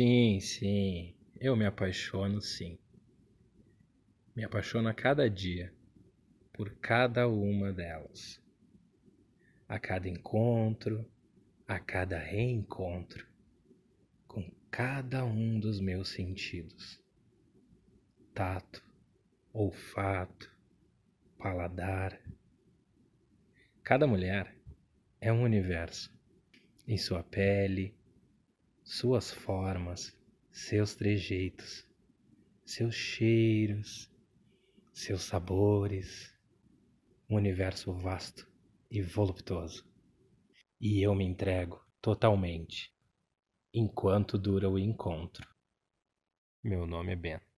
Sim, sim, eu me apaixono sim. Me apaixono a cada dia por cada uma delas. A cada encontro, a cada reencontro, com cada um dos meus sentidos: tato, olfato, paladar. Cada mulher é um universo em sua pele, suas formas, seus trejeitos, seus cheiros, seus sabores, um universo vasto e voluptuoso. E eu me entrego totalmente enquanto dura o encontro. Meu nome é Ben.